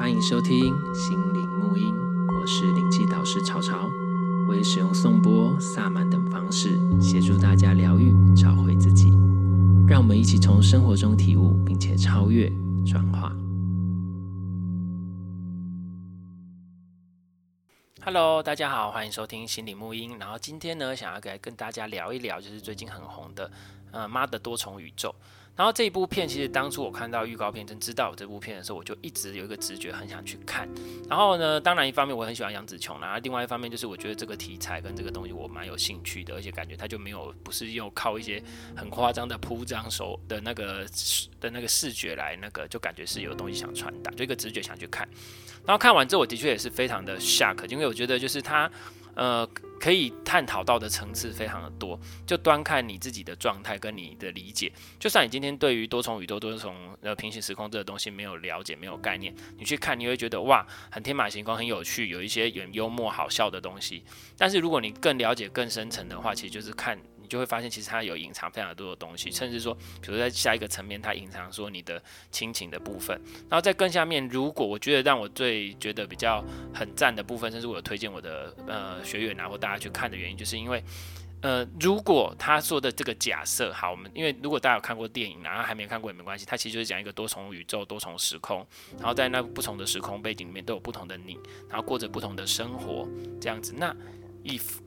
欢迎收听心灵沐音，我是灵气导师潮潮，我会使用颂钵、萨满等方式协助大家疗愈、找回自己。让我们一起从生活中体悟，并且超越、转化。Hello，大家好，欢迎收听心灵沐音。然后今天呢，想要来跟大家聊一聊，就是最近很红的，呃，妈的多重宇宙。然后这一部片，其实当初我看到预告片，真知道这部片的时候，我就一直有一个直觉，很想去看。然后呢，当然一方面我很喜欢杨紫琼，然后另外一方面就是我觉得这个题材跟这个东西我蛮有兴趣的，而且感觉它就没有不是用靠一些很夸张的铺张手的那个的那个视觉来那个，就感觉是有东西想传达，就一个直觉想去看。然后看完之后，我的确也是非常的 shock，因为我觉得就是它。呃，可以探讨到的层次非常的多，就端看你自己的状态跟你的理解。就算你今天对于多重宇宙、多重呃平行时空这个东西没有了解、没有概念，你去看你会觉得哇，很天马行空、很有趣，有一些很幽默、好笑的东西。但是如果你更了解、更深层的话，其实就是看。就会发现，其实它有隐藏非常多的东西，甚至说，比如在下一个层面，它隐藏说你的亲情的部分。然后在更下面，如果我觉得让我最觉得比较很赞的部分，甚至我有推荐我的呃学员啊或大家去看的原因，就是因为呃，如果他说的这个假设，好，我们因为如果大家有看过电影，然后还没看过也没关系，它其实就是讲一个多重宇宙、多重时空，然后在那不同的时空背景里面都有不同的你，然后过着不同的生活，这样子。那 if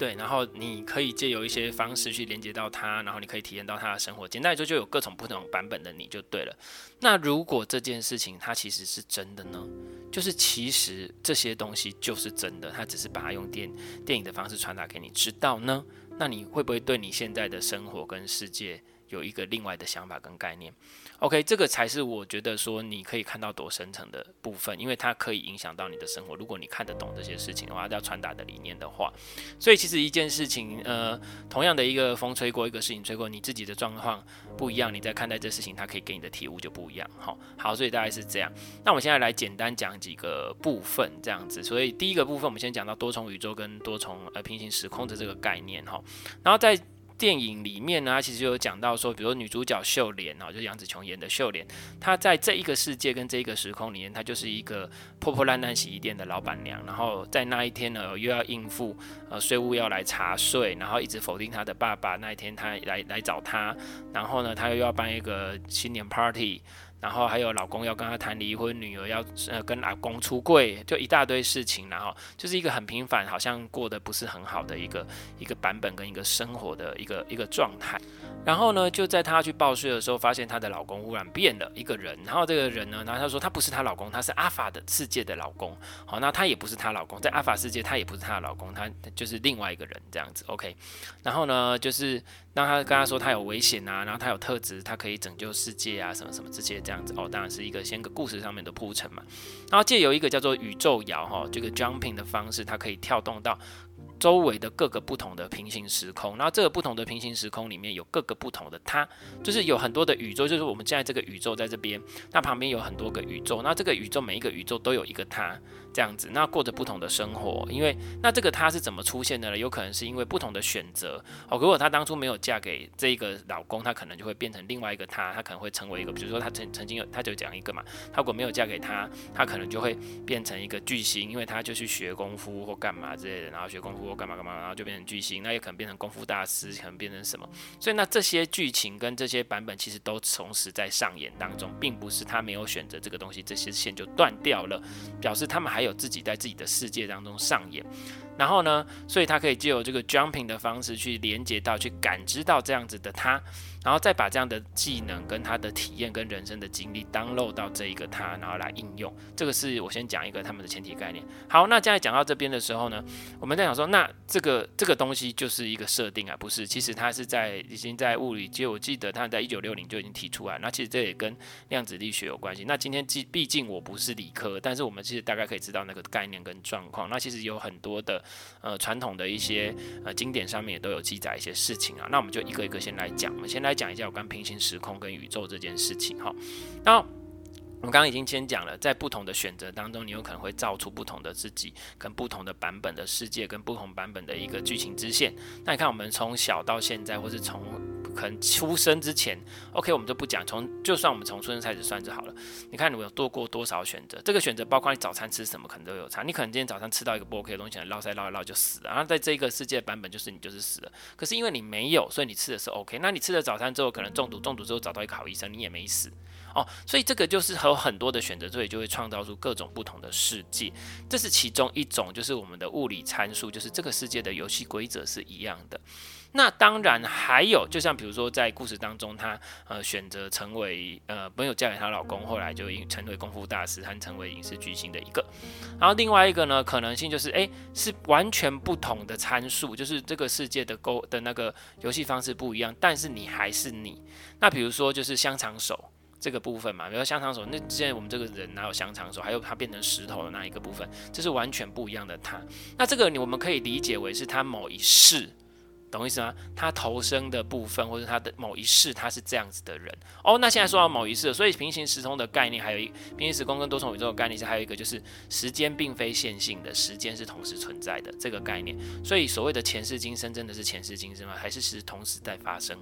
对，然后你可以借由一些方式去连接到他，然后你可以体验到他的生活。简单来说，就有各种不同版本的你就对了。那如果这件事情它其实是真的呢？就是其实这些东西就是真的，它只是把它用电电影的方式传达给你知道呢？那你会不会对你现在的生活跟世界有一个另外的想法跟概念，OK，这个才是我觉得说你可以看到多深层的部分，因为它可以影响到你的生活。如果你看得懂这些事情的话，要传达的理念的话，所以其实一件事情，呃，同样的一个风吹过，一个事情吹过，你自己的状况不一样，你在看待这事情，它可以给你的体悟就不一样。好，好，所以大概是这样。那我们现在来简单讲几个部分，这样子。所以第一个部分，我们先讲到多重宇宙跟多重呃平行时空的这个概念，哈，然后在。电影里面呢，其实有讲到说，比如女主角秀莲哦，就杨紫琼演的秀莲，她在这一个世界跟这一个时空里面，她就是一个破破烂烂洗衣店的老板娘。然后在那一天呢，又要应付呃税务要来查税，然后一直否定她的爸爸。那一天她来来找她，然后呢，她又要办一个新年 party。然后还有老公要跟她谈离婚，女儿要呃跟老公出柜，就一大堆事情，然后就是一个很平凡，好像过得不是很好的一个一个版本跟一个生活的一个一个状态。然后呢，就在她去报税的时候，发现她的老公忽然变了一个人。然后这个人呢，然后她说她不是她老公，她是阿法的世界的老公。好，那她也不是她老公，在阿法世界她也不是她的老公，她就是另外一个人这样子。OK，然后呢，就是。当她跟他说她有危险啊，然后她有特质，她可以拯救世界啊，什么什么这些这样子哦，当然是一个先个故事上面的铺陈嘛。然后借由一个叫做宇宙摇哈，这个 jumping 的方式，它可以跳动到。周围的各个不同的平行时空，然后这个不同的平行时空里面有各个不同的他，就是有很多的宇宙，就是我们现在这个宇宙在这边，那旁边有很多个宇宙，那这个宇宙每一个宇宙都有一个他这样子，那过着不同的生活，因为那这个他是怎么出现的呢？有可能是因为不同的选择哦。如果她当初没有嫁给这一个老公，她可能就会变成另外一个他，她可能会成为一个，比如说她曾曾经有，她就讲一个嘛，她如果没有嫁给他，她可能就会变成一个巨星，因为她就去学功夫或干嘛之类的，然后学功夫。干嘛干嘛，然后就变成巨星，那也可能变成功夫大师，可能变成什么？所以那这些剧情跟这些版本其实都同时在上演当中，并不是他没有选择这个东西，这些线就断掉了，表示他们还有自己在自己的世界当中上演。然后呢，所以他可以借由这个 jumping 的方式去连接到，去感知到这样子的他。然后再把这样的技能跟他的体验跟人生的经历 download 到这一个他，然后来应用。这个是我先讲一个他们的前提概念。好，那现在讲到这边的时候呢，我们在想说，那这个这个东西就是一个设定啊，不是？其实它是在已经在物理界，我记得他在一九六零就已经提出来。那其实这也跟量子力学有关系。那今天既毕竟我不是理科，但是我们其实大概可以知道那个概念跟状况。那其实有很多的呃传统的一些呃经典上面也都有记载一些事情啊。那我们就一个一个先来讲，我们先来。来讲一下有关平行时空跟宇宙这件事情哈。那我们刚刚已经先讲了，在不同的选择当中，你有可能会造出不同的自己，跟不同的版本的世界，跟不同版本的一个剧情支线。那你看，我们从小到现在，或是从可能出生之前，OK，我们就不讲，从就算我们从出生开始算就好了。你看你有多过多少选择？这个选择包括你早餐吃什么，可能都有差。你可能今天早上吃到一个不 OK 的东西，绕塞绕一绕就死了。然后在这个世界版本就是你就是死了。可是因为你没有，所以你吃的是 OK。那你吃了早餐之后可能中毒，中毒之后找到一个好医生，你也没死。哦，所以这个就是有很多的选择，所以就会创造出各种不同的世界。这是其中一种，就是我们的物理参数，就是这个世界的游戏规则是一样的。那当然还有，就像比如说在故事当中，她呃选择成为呃没有嫁给她老公，后来就成为功夫大师和成为影视巨星的一个。然后另外一个呢，可能性就是诶，是完全不同的参数，就是这个世界的勾的那个游戏方式不一样，但是你还是你。那比如说就是香肠手。这个部分嘛，比如说香肠手，那现在我们这个人哪有香肠手？还有他变成石头的那一个部分，这是完全不一样的他。那这个你我们可以理解为是他某一世，懂意思吗？他投生的部分，或者他的某一世，他是这样子的人。哦，那现在说到某一世，所以平行时空的概念，还有一平行时空跟多重宇宙的概念是还有一个就是时间并非线性的，时间是同时存在的这个概念。所以所谓的前世今生，真的是前世今生吗？还是是同时在发生？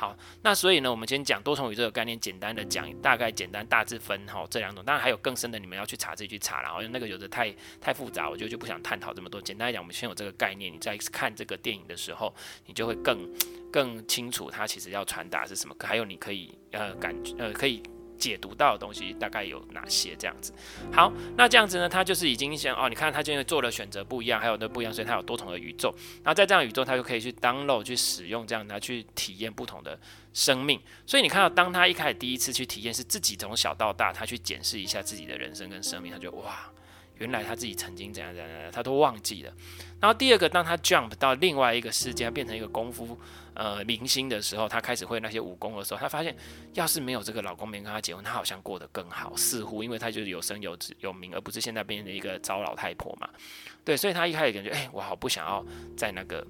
好，那所以呢，我们先讲多重宇宙的概念，简单的讲，大概简单大致分哈这两种，当然还有更深的，你们要去查自己去查，然后那个有的太太复杂，我就就不想探讨这么多。简单来讲，我们先有这个概念，你在看这个电影的时候，你就会更更清楚它其实要传达是什么，还有你可以呃感觉呃可以。解读到的东西大概有哪些？这样子，好，那这样子呢？他就是已经想哦，你看他就因为做了选择不一样，还有那不一样，所以他有多重的宇宙。然后在这样宇宙，他就可以去 download 去使用这样，他去体验不同的生命。所以你看到，当他一开始第一次去体验，是自己从小到大，他去检视一下自己的人生跟生命，他就哇，原来他自己曾经怎样怎样怎样，他都忘记了。然后第二个，当他 jump 到另外一个世界，变成一个功夫。呃，明星的时候，他开始会那些武功的时候，他发现，要是没有这个老公，没跟他结婚，他好像过得更好，似乎，因为他就是有声有子有名，而不是现在变成一个糟老太婆嘛。对，所以他一开始感觉，哎，我好不想要在那个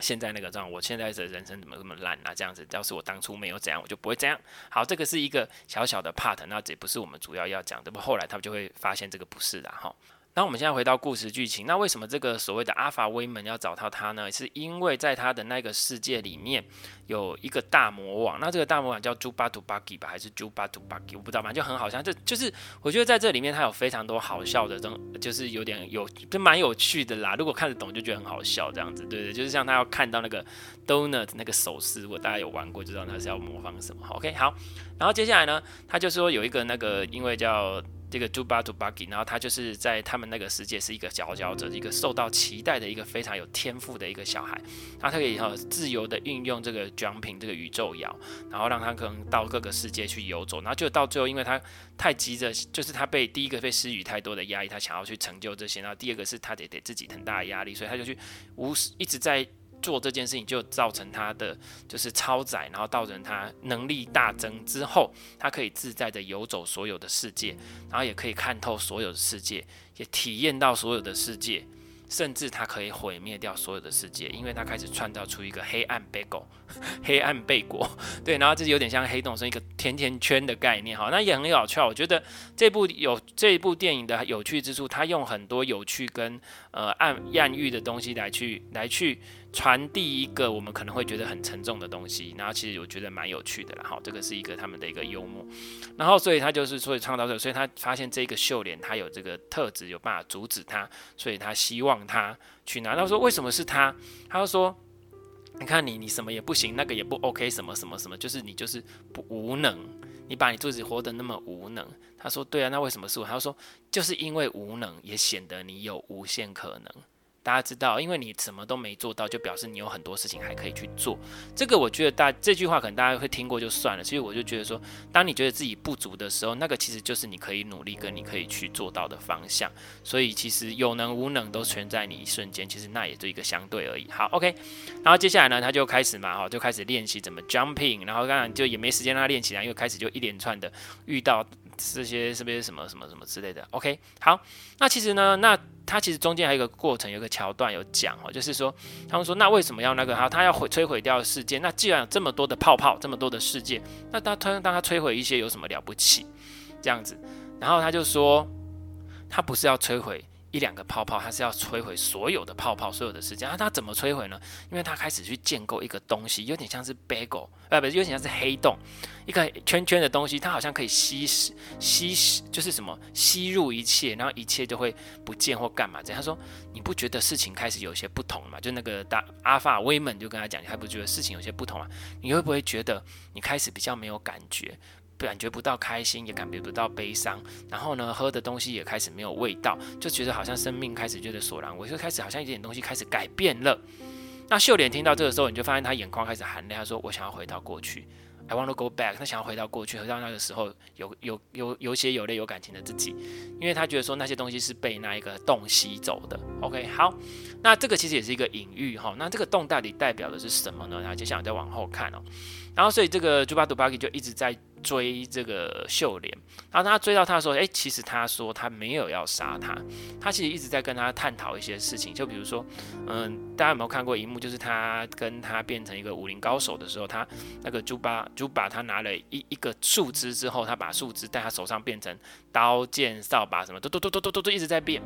现在那个这样，我现在的人生怎么这么烂啊？这样子，要是我当初没有这样，我就不会这样。好，这个是一个小小的 part，那这不是我们主要要讲的，不，后来他就会发现这个不是的哈。那我们现在回到故事剧情，那为什么这个所谓的阿法威门要找到他呢？是因为在他的那个世界里面有一个大魔王，那这个大魔王叫猪巴图巴基吧，还是猪巴图巴基？我不知道嘛，就很好笑。这就是我觉得在这里面他有非常多好笑的这种，就是有点有就蛮有趣的啦。如果看得懂就觉得很好笑这样子，对对，就是像他要看到那个 donut 那个手势，如果大家有玩过就知道他是要模仿什么。OK，好，然后接下来呢，他就说有一个那个因为叫。这个猪巴图巴吉，然后他就是在他们那个世界是一个佼佼者，一个受到期待的一个非常有天赋的一个小孩，然后他可以哈自由的运用这个 jumping 这个宇宙摇，然后让他可能到各个世界去游走，然后就到最后，因为他太急着，就是他被第一个被施予太多的压力，他想要去成就这些，然后第二个是他得给自己很大的压力，所以他就去无一直在。做这件事情就造成他的就是超载，然后造成他能力大增之后，他可以自在的游走所有的世界，然后也可以看透所有的世界，也体验到所有的世界。甚至他可以毁灭掉所有的世界，因为他开始创造出一个黑暗贝果，黑暗贝果，对，然后这有点像黑洞，是一个甜甜圈的概念，哈，那也很有趣。我觉得这部有这部电影的有趣之处，他用很多有趣跟呃暗暗喻的东西来去来去传递一个我们可能会觉得很沉重的东西，然后其实我觉得蛮有趣的啦，哈，这个是一个他们的一个幽默，然后所以他就是所以创造者，所以他发现这个秀莲他有这个特质，有办法阻止他，所以他希望。他去拿，他说为什么是他？他就说，你看你，你什么也不行，那个也不 OK，什么什么什么，就是你就是不无能，你把你自己活得那么无能。他说对啊，那为什么是我？他说就是因为无能，也显得你有无限可能。大家知道，因为你什么都没做到，就表示你有很多事情还可以去做。这个我觉得大这句话可能大家会听过就算了。所以我就觉得说，当你觉得自己不足的时候，那个其实就是你可以努力跟你可以去做到的方向。所以其实有能无能都全在你一瞬间，其实那也就一个相对而已。好，OK。然后接下来呢，他就开始嘛，哈，就开始练习怎么 jumping。然后当然就也没时间让他练起来，因为开始就一连串的遇到。这些是不是什么什么什么之类的？OK，好，那其实呢，那他其实中间还有一个过程，有个桥段有讲哦，就是说他们说，那为什么要那个他他要毁摧毁掉世界？那既然有这么多的泡泡，这么多的世界，那他突然当他摧毁一些有什么了不起？这样子，然后他就说，他不是要摧毁一两个泡泡，它是要摧毁所有的泡泡，所有的时间。那它怎么摧毁呢？因为它开始去建构一个东西，有点像是 bagel，呃，不是，有点像是黑洞，一个圈圈的东西，它好像可以吸吸吸，就是什么吸入一切，然后一切就会不见或干嘛这样。他说：“你不觉得事情开始有些不同吗？就那个大阿法威门就跟他讲，你还不觉得事情有些不同啊？你会不会觉得你开始比较没有感觉？”感觉不到开心，也感觉不到悲伤，然后呢，喝的东西也开始没有味道，就觉得好像生命开始觉得索然无味，就开始好像一点东西开始改变了。那秀莲听到这个时候，你就发现她眼眶开始含泪，她说：“我想要回到过去，I want to go back。”她想要回到过去，回到那个时候有有有有血有泪有感情的自己，因为她觉得说那些东西是被那一个洞吸走的。OK，好，那这个其实也是一个隐喻哈。那这个洞到底代表的是什么呢？然后接下来再往后看哦。然后所以这个朱巴杜巴吉就一直在。追这个秀莲，然后他追到他的时候，诶，其实他说他没有要杀他，他其实一直在跟他探讨一些事情，就比如说，嗯，大家有没有看过一幕，就是他跟他变成一个武林高手的时候，他那个猪八猪把他拿了一一个树枝之后，他把树枝在他手上变成刀剑扫把什么，都都都都都都一直在变，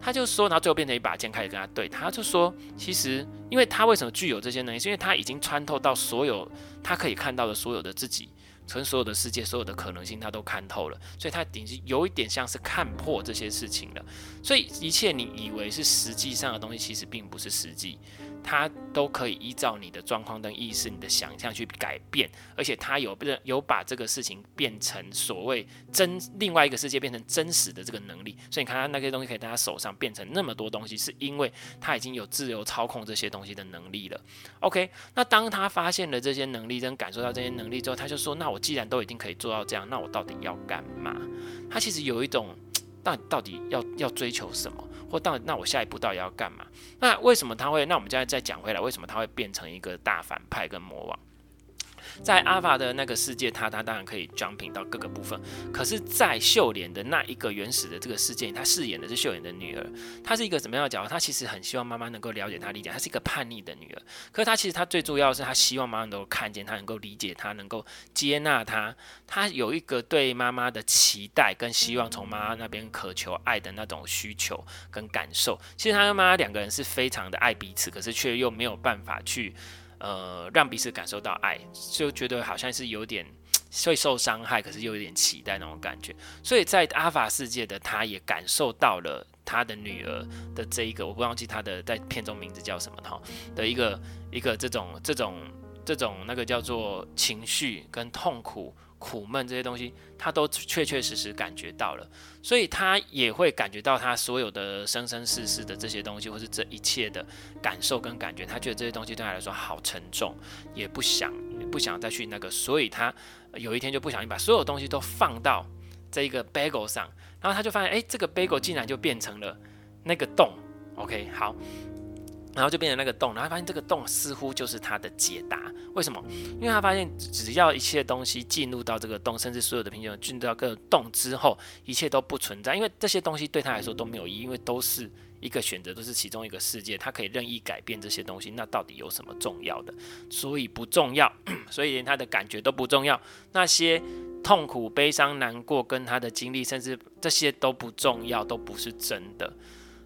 他就说，然后最后变成一把剑开始跟他对，他就说，其实因为他为什么具有这些能力，是因为他已经穿透到所有他可以看到的所有的自己。从所有的世界，所有的可能性，他都看透了，所以他已经有一点像是看破这些事情了。所以一切你以为是实际上的东西，其实并不是实际。它都可以依照你的状况跟意识、你的想象去改变，而且它有有把这个事情变成所谓真另外一个世界变成真实的这个能力。所以你看他那些东西可以在他手上变成那么多东西，是因为他已经有自由操控这些东西的能力了。OK，那当他发现了这些能力跟感受到这些能力之后，他就说：“那我既然都已经可以做到这样，那我到底要干嘛？”他其实有一种，到到底要要追求什么？或到那我下一步到底要干嘛？那为什么他会？那我们现在再讲回来，为什么他会变成一个大反派跟魔王？在阿法的那个世界，他他当然可以 jumping 到各个部分。可是，在秀莲的那一个原始的这个世界，他饰演的是秀莲的女儿。她是一个怎么样的角色？她其实很希望妈妈能够了解她、理解她。是一个叛逆的女儿。可是她其实她最重要的是，她希望妈妈能够看见她，能够理解她，能够接纳她。她有一个对妈妈的期待跟希望，从妈妈那边渴求爱的那种需求跟感受。其实她跟妈妈两个人是非常的爱彼此，可是却又没有办法去。呃，让彼此感受到爱，就觉得好像是有点 会受伤害，可是又有点期待那种感觉。所以在阿法世界的他，也感受到了他的女儿的这一个，我不忘记他的在片中名字叫什么哈的一个一个这种这种这种那个叫做情绪跟痛苦。苦闷这些东西，他都确确实实感觉到了，所以他也会感觉到他所有的生生世世的这些东西，或是这一切的感受跟感觉，他觉得这些东西对他来说好沉重，也不想不想再去那个，所以他有一天就不小心把所有东西都放到这一个 bagel 上，然后他就发现，哎，这个 bagel 竟然就变成了那个洞。OK，好。然后就变成那个洞，然后发现这个洞似乎就是他的解答。为什么？因为他发现只要一切东西进入到这个洞，甚至所有的平行进入到这个洞之后，一切都不存在，因为这些东西对他来说都没有意义，因为都是一个选择，都是其中一个世界，他可以任意改变这些东西。那到底有什么重要的？所以不重要，所以连他的感觉都不重要。那些痛苦、悲伤、难过跟他的经历，甚至这些都不重要，都不是真的。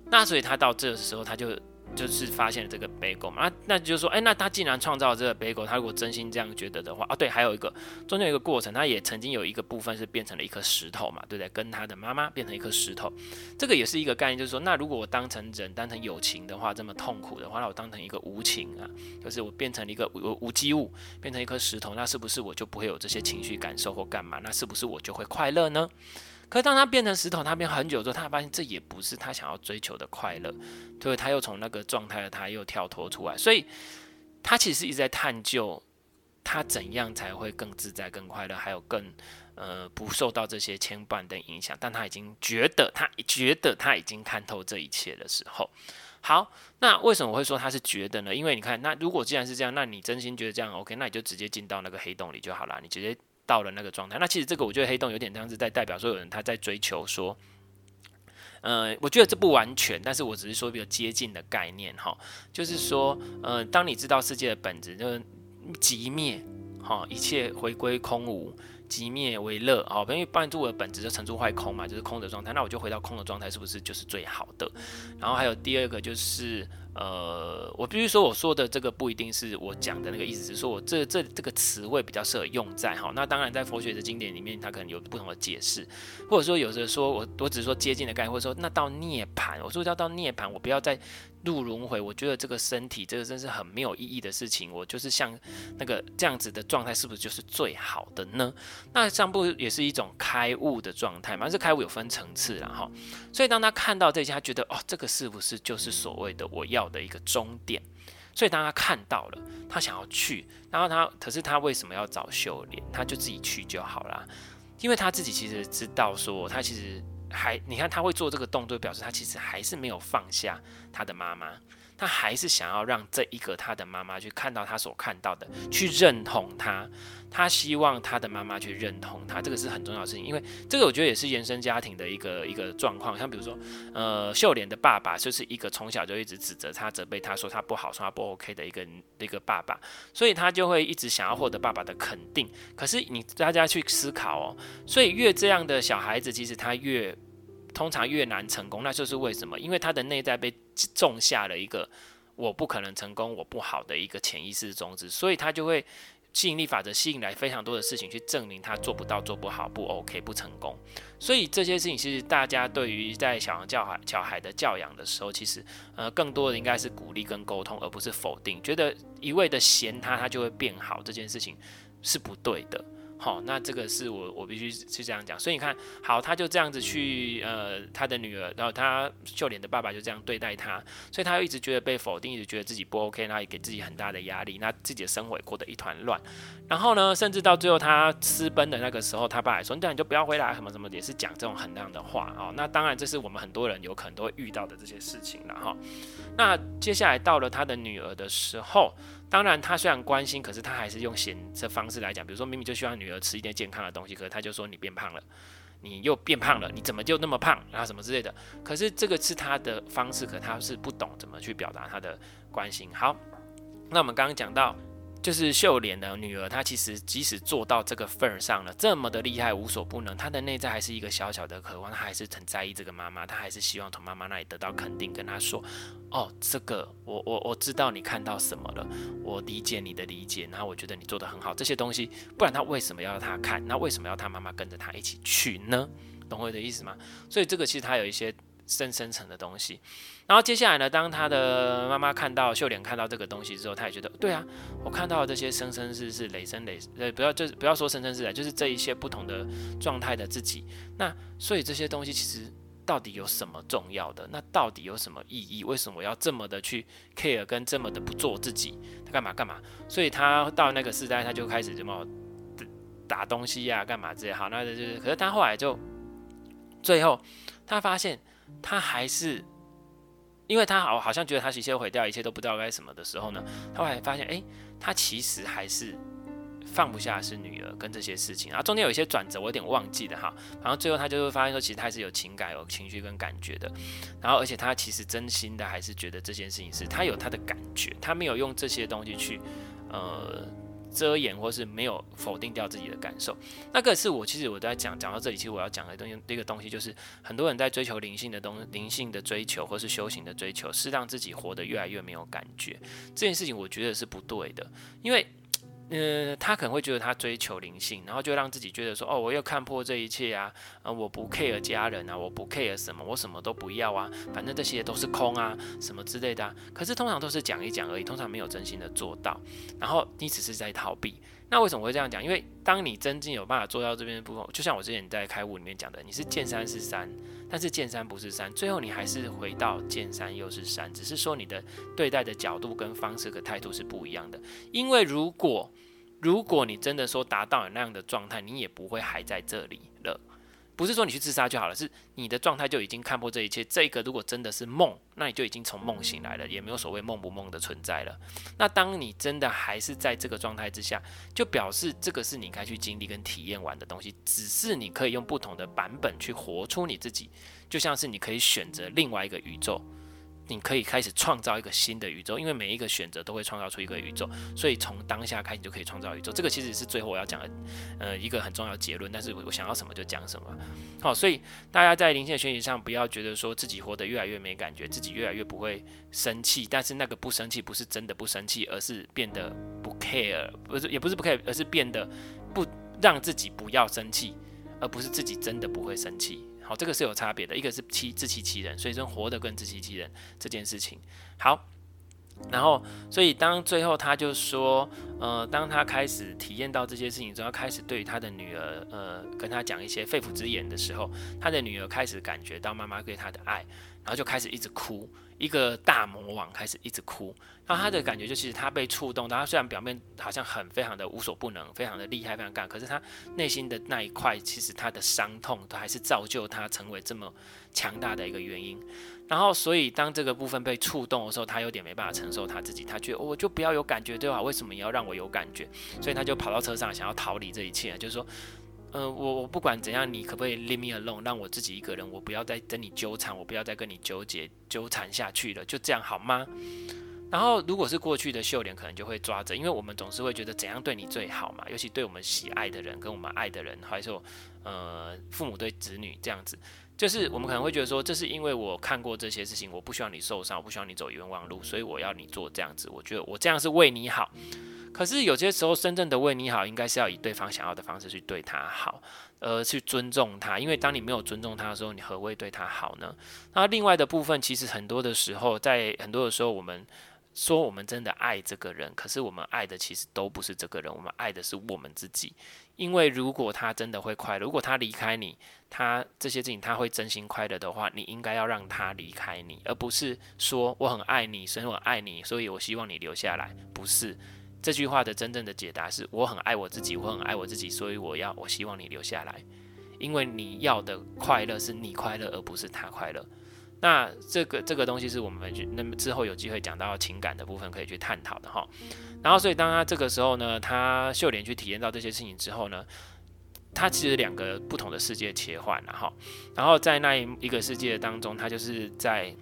那所以他到这个时候，他就。就是发现了这个 bagel 嘛，那那就是说，哎，那他既然创造了这个 bagel，他如果真心这样觉得的话，啊，对，还有一个中间有一个过程，他也曾经有一个部分是变成了一颗石头嘛，对不对？跟他的妈妈变成一颗石头，这个也是一个概念，就是说，那如果我当成人，当成有情的话，这么痛苦的话，那我当成一个无情啊，就是我变成了一个无无机物，变成一颗石头，那是不是我就不会有这些情绪感受或干嘛？那是不是我就会快乐呢？可当他变成石头，他变很久之后，他发现这也不是他想要追求的快乐，所以他又从那个状态的，他又跳脱出来，所以他其实一直在探究他怎样才会更自在、更快乐，还有更呃不受到这些牵绊的影响。但他已经觉得，他觉得他已经看透这一切的时候，好，那为什么我会说他是觉得呢？因为你看，那如果既然是这样，那你真心觉得这样 OK，那你就直接进到那个黑洞里就好了，你直接。到了那个状态，那其实这个我觉得黑洞有点像是在代表说有人他在追求说，呃，我觉得这不完全，但是我只是说比较接近的概念哈，就是说，呃，当你知道世界的本质就是即灭，哈，一切回归空无，即灭为乐哦，因为半住的本质就成住坏空嘛，就是空的状态，那我就回到空的状态，是不是就是最好的？然后还有第二个就是。呃，我必须说，我说的这个不一定是我讲的那个意思，是说我这这这个词汇比较适合用在哈。那当然，在佛学的经典里面，它可能有不同的解释，或者说有的说我我只是说接近的概念，或者说那到涅槃，我说要到涅槃，我不要再入轮回。我觉得这个身体，这个真是很没有意义的事情。我就是像那个这样子的状态，是不是就是最好的呢？那这样不也是一种开悟的状态吗？这开悟有分层次啦哈。所以当他看到这些，他觉得哦，这个是不是就是所谓的我要的一个终点，所以当他看到了，他想要去，然后他可是他为什么要找秀莲？他就自己去就好了，因为他自己其实知道说，他其实还你看他会做这个动作，表示他其实还是没有放下他的妈妈。他还是想要让这一个他的妈妈去看到他所看到的，去认同他。他希望他的妈妈去认同他，这个是很重要的事情。因为这个我觉得也是原生家庭的一个一个状况。像比如说，呃，秀莲的爸爸就是一个从小就一直指责他、责备他说他不好、说他不 OK 的一个一个爸爸，所以他就会一直想要获得爸爸的肯定。可是你大家去思考哦，所以越这样的小孩子，其实他越。通常越难成功，那就是为什么？因为他的内在被种下了一个我不可能成功、我不好的一个潜意识种子，所以他就会吸引力法则吸引来非常多的事情去证明他做不到、做不好、不 OK、不成功。所以这些事情其实大家对于在小孩教孩小孩的教养的时候，其实呃更多的应该是鼓励跟沟通，而不是否定。觉得一味的嫌他，他就会变好，这件事情是不对的。好，那这个是我我必须是这样讲，所以你看，好，他就这样子去，呃，他的女儿，然后他秀莲的爸爸就这样对待他，所以他又一直觉得被否定，一直觉得自己不 OK，然后也给自己很大的压力，那自己的生活也过得一团乱，然后呢，甚至到最后他私奔的那个时候，他爸还说，那你就不要回来，什么什么，也是讲这种很那样的话哦。那当然，这是我们很多人有可能都会遇到的这些事情了哈。那接下来到了他的女儿的时候。当然，他虽然关心，可是他还是用嫌的方式来讲。比如说，明明就希望女儿吃一点健康的东西，可是他就说你变胖了，你又变胖了，你怎么就那么胖啊？什么之类的。可是这个是他的方式，可他是不懂怎么去表达他的关心。好，那我们刚刚讲到。就是秀莲的女儿，她其实即使做到这个份儿上了，这么的厉害，无所不能，她的内在还是一个小小的渴望，她还是很在意这个妈妈，她还是希望从妈妈那里得到肯定，跟她说，哦，这个我我我知道你看到什么了，我理解你的理解，然后我觉得你做得很好，这些东西，不然她为什么要她看？那为什么要她妈妈跟着她一起去呢？懂我的意思吗？所以这个其实她有一些。深深层的东西，然后接下来呢，当他的妈妈看到秀莲看到这个东西之后，他也觉得，对啊，我看到这些生生世世、累生累，呃，不要就是不要说生生世世，就是这一些不同的状态的自己。那所以这些东西其实到底有什么重要的？那到底有什么意义？为什么我要这么的去 care，跟这么的不做自己？他干嘛干嘛？所以他到那个时代，他就开始什么打东西呀、干嘛之类。好，那就是，可是他后来就最后他发现。他还是，因为他好好像觉得他一切毁掉，一切都不知道该什么的时候呢，他后来发现，哎、他其实还是放不下是女儿跟这些事情。然后中间有一些转折，我有点忘记了哈。然后最后他就会发现说，其实他是有情感、有情绪跟感觉的。然后而且他其实真心的还是觉得这件事情是他有他的感觉，他没有用这些东西去，呃。遮掩或是没有否定掉自己的感受，那个是我其实我在讲讲到这里，其实我要讲的东西，一个东西就是很多人在追求灵性的东灵性的追求或是修行的追求，是让自己活得越来越没有感觉。这件事情我觉得是不对的，因为。呃，他可能会觉得他追求灵性，然后就让自己觉得说，哦，我要看破这一切啊，呃，我不 care 家人啊，我不 care 什么，我什么都不要啊，反正这些都是空啊，什么之类的啊。可是通常都是讲一讲而已，通常没有真心的做到，然后你只是在逃避。那为什么会这样讲？因为当你真正有办法做到这边的部分，就像我之前在开悟里面讲的，你是见山是山，但是见山不是山，最后你还是回到见山又是山，只是说你的对待的角度跟方式和态度是不一样的。因为如果如果你真的说达到了那样的状态，你也不会还在这里了。不是说你去自杀就好了，是你的状态就已经看破这一切。这个如果真的是梦，那你就已经从梦醒来了，也没有所谓梦不梦的存在了。那当你真的还是在这个状态之下，就表示这个是你该去经历跟体验完的东西，只是你可以用不同的版本去活出你自己。就像是你可以选择另外一个宇宙，你可以开始创造一个新的宇宙，因为每一个选择都会创造出一个宇宙，所以从当下开始你就可以创造宇宙。这个其实是最后我要讲的，呃，一个很重要的结论。但是我想要什么就讲什么。好，所以大家在灵性的学习上，不要觉得说自己活得越来越没感觉，自己越来越不会生气。但是那个不生气不是真的不生气，而是变得不 care，不是也不是不 care，而是变得不让自己不要生气，而不是自己真的不会生气。好，这个是有差别的，一个是欺自欺欺人，所以说活得更自欺欺人这件事情。好，然后所以当最后他就说，呃，当他开始体验到这些事情之后，开始对他的女儿，呃，跟他讲一些肺腑之言的时候，他的女儿开始感觉到妈妈对他的爱，然后就开始一直哭。一个大魔王开始一直哭，那他的感觉就其实他被触动，他虽然表面好像很非常的无所不能，非常的厉害，非常干，可是他内心的那一块，其实他的伤痛都还是造就他成为这么强大的一个原因。然后，所以当这个部分被触动的时候，他有点没办法承受他自己，他觉得我就不要有感觉对吧？为什么你要让我有感觉？所以他就跑到车上想要逃离这一切，就是说。嗯，我我不管怎样，你可不可以 leave me alone，让我自己一个人，我不要再跟你纠缠，我不要再跟你纠结纠缠下去了，就这样好吗？然后如果是过去的秀莲，可能就会抓着，因为我们总是会觉得怎样对你最好嘛，尤其对我们喜爱的人，跟我们爱的人，还是说呃父母对子女这样子，就是我们可能会觉得说，这是因为我看过这些事情，我不希望你受伤，我不希望你走冤枉路，所以我要你做这样子，我觉得我这样是为你好。可是有些时候，真正的为你好，应该是要以对方想要的方式去对他好，而去尊重他。因为当你没有尊重他的时候，你何谓对他好呢？那另外的部分，其实很多的时候，在很多的时候，我们说我们真的爱这个人，可是我们爱的其实都不是这个人，我们爱的是我们自己。因为如果他真的会快乐，如果他离开你，他这些事情他会真心快乐的话，你应该要让他离开你，而不是说我很爱你，所以我爱你，所以我希望你留下来，不是。这句话的真正的解答是：我很爱我自己，我很爱我自己，所以我要，我希望你留下来，因为你要的快乐是你快乐，而不是他快乐。那这个这个东西是我们那么之后有机会讲到情感的部分可以去探讨的哈。然后，所以当他这个时候呢，他秀莲去体验到这些事情之后呢，他其实两个不同的世界切换了哈。然后在那一一个世界当中，他就是在。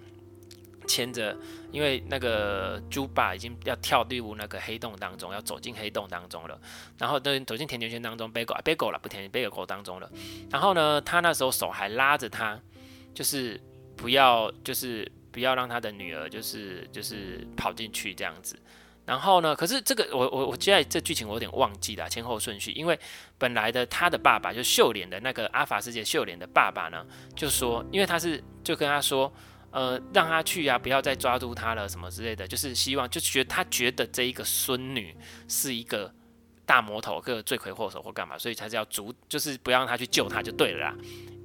牵着，因为那个猪爸已经要跳入那个黑洞当中，要走进黑洞当中了。然后等走进甜甜圈当中，贝果贝狗了，不甜贝狗当中了。然后呢，他那时候手还拉着他，就是不要，就是不要让他的女儿，就是就是跑进去这样子。然后呢，可是这个我我我接下来这剧情我有点忘记了前后顺序，因为本来的他的爸爸就秀莲的那个阿法世界秀莲的爸爸呢，就说，因为他是就跟他说。呃，让他去呀、啊，不要再抓住他了，什么之类的，就是希望，就觉得他觉得这一个孙女是一个大魔头，个罪魁祸首或干嘛，所以才是要阻，就是不要让他去救他就对了啦，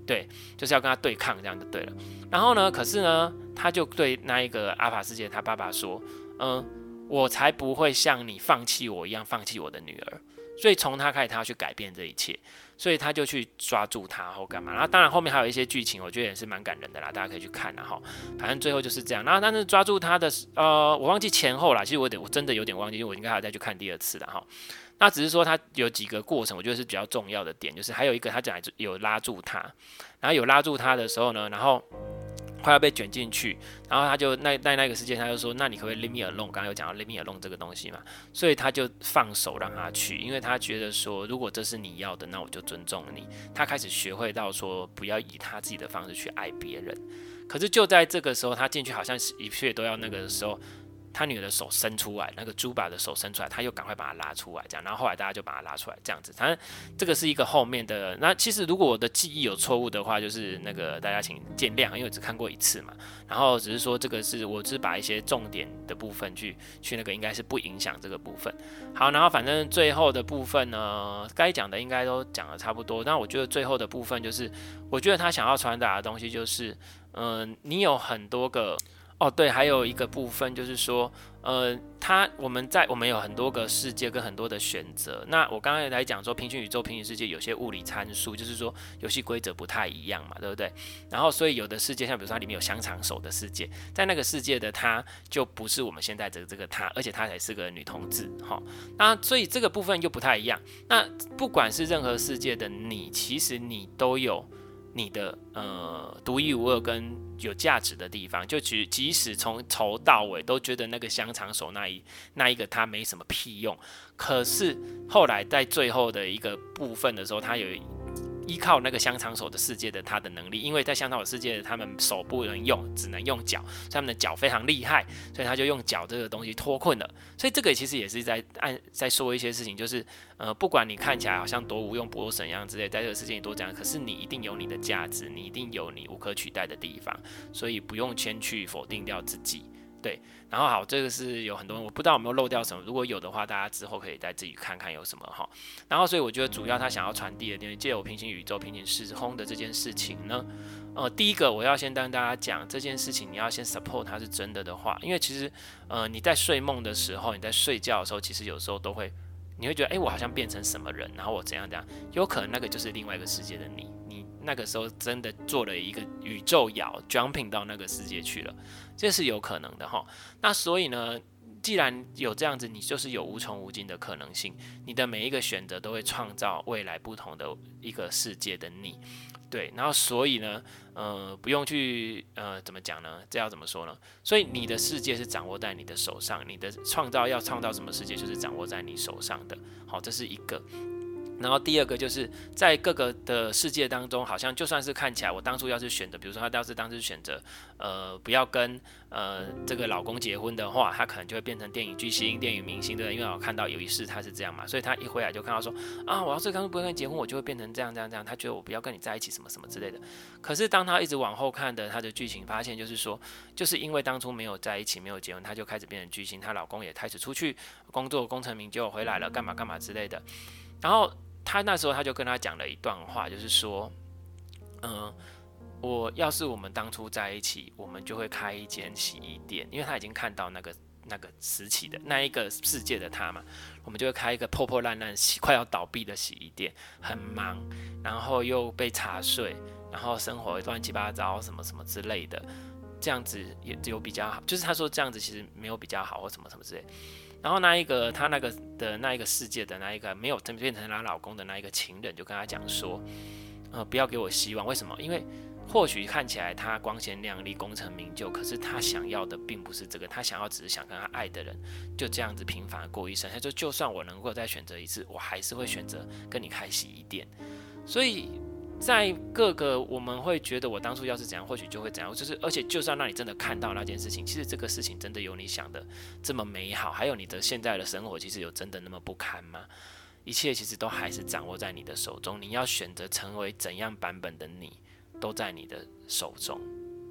对，就是要跟他对抗这样就对了。然后呢，可是呢，他就对那一个阿法世界他爸爸说，嗯、我才不会像你放弃我一样放弃我的女儿。所以从他开始，他要去改变这一切，所以他就去抓住他或干嘛。然后当然后面还有一些剧情，我觉得也是蛮感人的啦，大家可以去看。然后反正最后就是这样。然后但是抓住他的，呃，我忘记前后啦。其实我得我真的有点忘记，因为我应该还要再去看第二次的哈。那只是说他有几个过程，我觉得是比较重要的点，就是还有一个他讲有拉住他，然后有拉住他的时候呢，然后。快要被卷进去，然后他就那在那，个世界，他就说：“那你可不可以 leave me alone？” 刚刚有讲到 leave me alone 这个东西嘛，所以他就放手让他去，因为他觉得说，如果这是你要的，那我就尊重你。他开始学会到说，不要以他自己的方式去爱别人。可是就在这个时候，他进去好像是一切都要那个的时候。他女儿的手伸出来，那个猪爸的手伸出来，他又赶快把他拉出来，这样，然后后来大家就把他拉出来，这样子。反正这个是一个后面的。那其实如果我的记忆有错误的话，就是那个大家请见谅，因为只看过一次嘛。然后只是说这个是我只把一些重点的部分去去那个，应该是不影响这个部分。好，然后反正最后的部分呢，该讲的应该都讲得差不多。那我觉得最后的部分就是，我觉得他想要传达的东西就是，嗯、你有很多个。哦，对，还有一个部分就是说，呃，他我们在我们有很多个世界跟很多的选择。那我刚才来讲说，平行宇宙、平行世界有些物理参数，就是说游戏规则不太一样嘛，对不对？然后所以有的世界，像比如说它里面有香肠手的世界，在那个世界的他就不是我们现在的这个他，而且他才是个女同志，哈、那所以这个部分又不太一样。那不管是任何世界的你，其实你都有。你的呃独一无二跟有价值的地方，就即即使从头到尾都觉得那个香肠手那一那一个它没什么屁用，可是后来在最后的一个部分的时候，它有。依靠那个香肠手的世界的他的能力，因为在香肠手世界，他们手不能用，只能用脚，他们的脚非常厉害，所以他就用脚这个东西脱困了。所以这个其实也是在按在说一些事情，就是呃，不管你看起来好像多无用、多神一样之类，在这个世界你多这样，可是你一定有你的价值，你一定有你无可取代的地方，所以不用先去否定掉自己。对，然后好，这个是有很多人，我不知道有没有漏掉什么，如果有的话，大家之后可以再自己看看有什么哈。然后，所以我觉得主要他想要传递的，就是借由平行宇宙、平行时空的这件事情呢，呃，第一个我要先跟大家讲这件事情，你要先 support 它是真的的话，因为其实，呃，你在睡梦的时候，你在睡觉的时候，其实有时候都会，你会觉得，哎，我好像变成什么人，然后我怎样怎样，有可能那个就是另外一个世界的，你那个时候真的做了一个宇宙摇，jumping 到那个世界去了。这是有可能的哈，那所以呢，既然有这样子，你就是有无穷无尽的可能性，你的每一个选择都会创造未来不同的一个世界的你，对，然后所以呢，呃，不用去呃怎么讲呢？这要怎么说呢？所以你的世界是掌握在你的手上，你的创造要创造什么世界，就是掌握在你手上的，好，这是一个。然后第二个就是在各个的世界当中，好像就算是看起来，我当初要是选择，比如说他要是当时选择，呃，不要跟呃这个老公结婚的话，他可能就会变成电影巨星、电影明星，对？因为我看到有一世他是这样嘛，所以他一回来就看到说啊，我要是当初不跟你结婚，我就会变成这样这样这样。他觉得我不要跟你在一起，什么什么之类的。可是当他一直往后看的他的剧情，发现就是说，就是因为当初没有在一起，没有结婚，他就开始变成巨星，她老公也开始出去工作，功成名就回来了，干嘛干嘛之类的，然后。他那时候他就跟他讲了一段话，就是说，嗯、我要是我们当初在一起，我们就会开一间洗衣店，因为他已经看到那个那个时期的那一个世界的他嘛，我们就会开一个破破烂烂、洗快要倒闭的洗衣店，很忙，然后又被查税，然后生活乱七八糟什么什么之类的，这样子也有比较好，就是他说这样子其实没有比较好或什么什么之类。然后那一个他那个的那一个世界的那一个没有真变成她老公的那一个情人就跟他讲说，呃，不要给我希望，为什么？因为或许看起来她光鲜亮丽、功成名就，可是她想要的并不是这个，她想要只是想跟她爱的人就这样子平凡过一生。他说，就算我能够再选择一次，我还是会选择跟你开洗衣店。所以。在各个我们会觉得我当初要是怎样，或许就会怎样。就是而且就算让你真的看到那件事情，其实这个事情真的有你想的这么美好，还有你的现在的生活，其实有真的那么不堪吗？一切其实都还是掌握在你的手中。你要选择成为怎样版本的你，都在你的手中。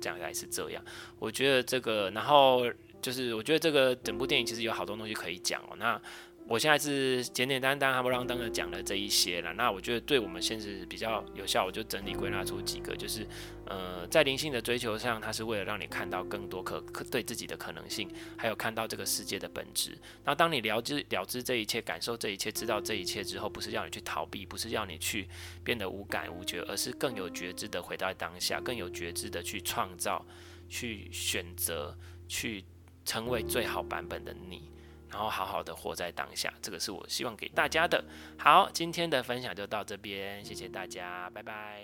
这样还是这样。我觉得这个，然后就是我觉得这个整部电影其实有好多东西可以讲哦。那。我现在是简简单单、哈不啷当的讲了这一些了。那我觉得对我们现实比较有效，我就整理归纳出几个，就是呃，在灵性的追求上，它是为了让你看到更多可可对自己的可能性，还有看到这个世界的本质。那当你了知了知这一切，感受这一切，知道这一切之后，不是要你去逃避，不是要你去变得无感无觉，而是更有觉知的回到当下，更有觉知的去创造、去选择、去成为最好版本的你。然后好好的活在当下，这个是我希望给大家的。好，今天的分享就到这边，谢谢大家，拜拜。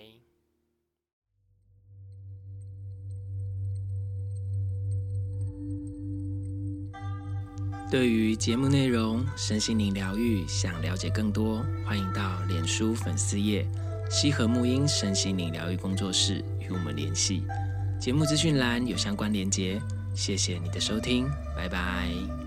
对于节目内容、身心灵疗愈，想了解更多，欢迎到脸书粉丝页“西和沐音身心灵疗愈工作室”与我们联系。节目资讯栏有相关连结。谢谢你的收听，拜拜。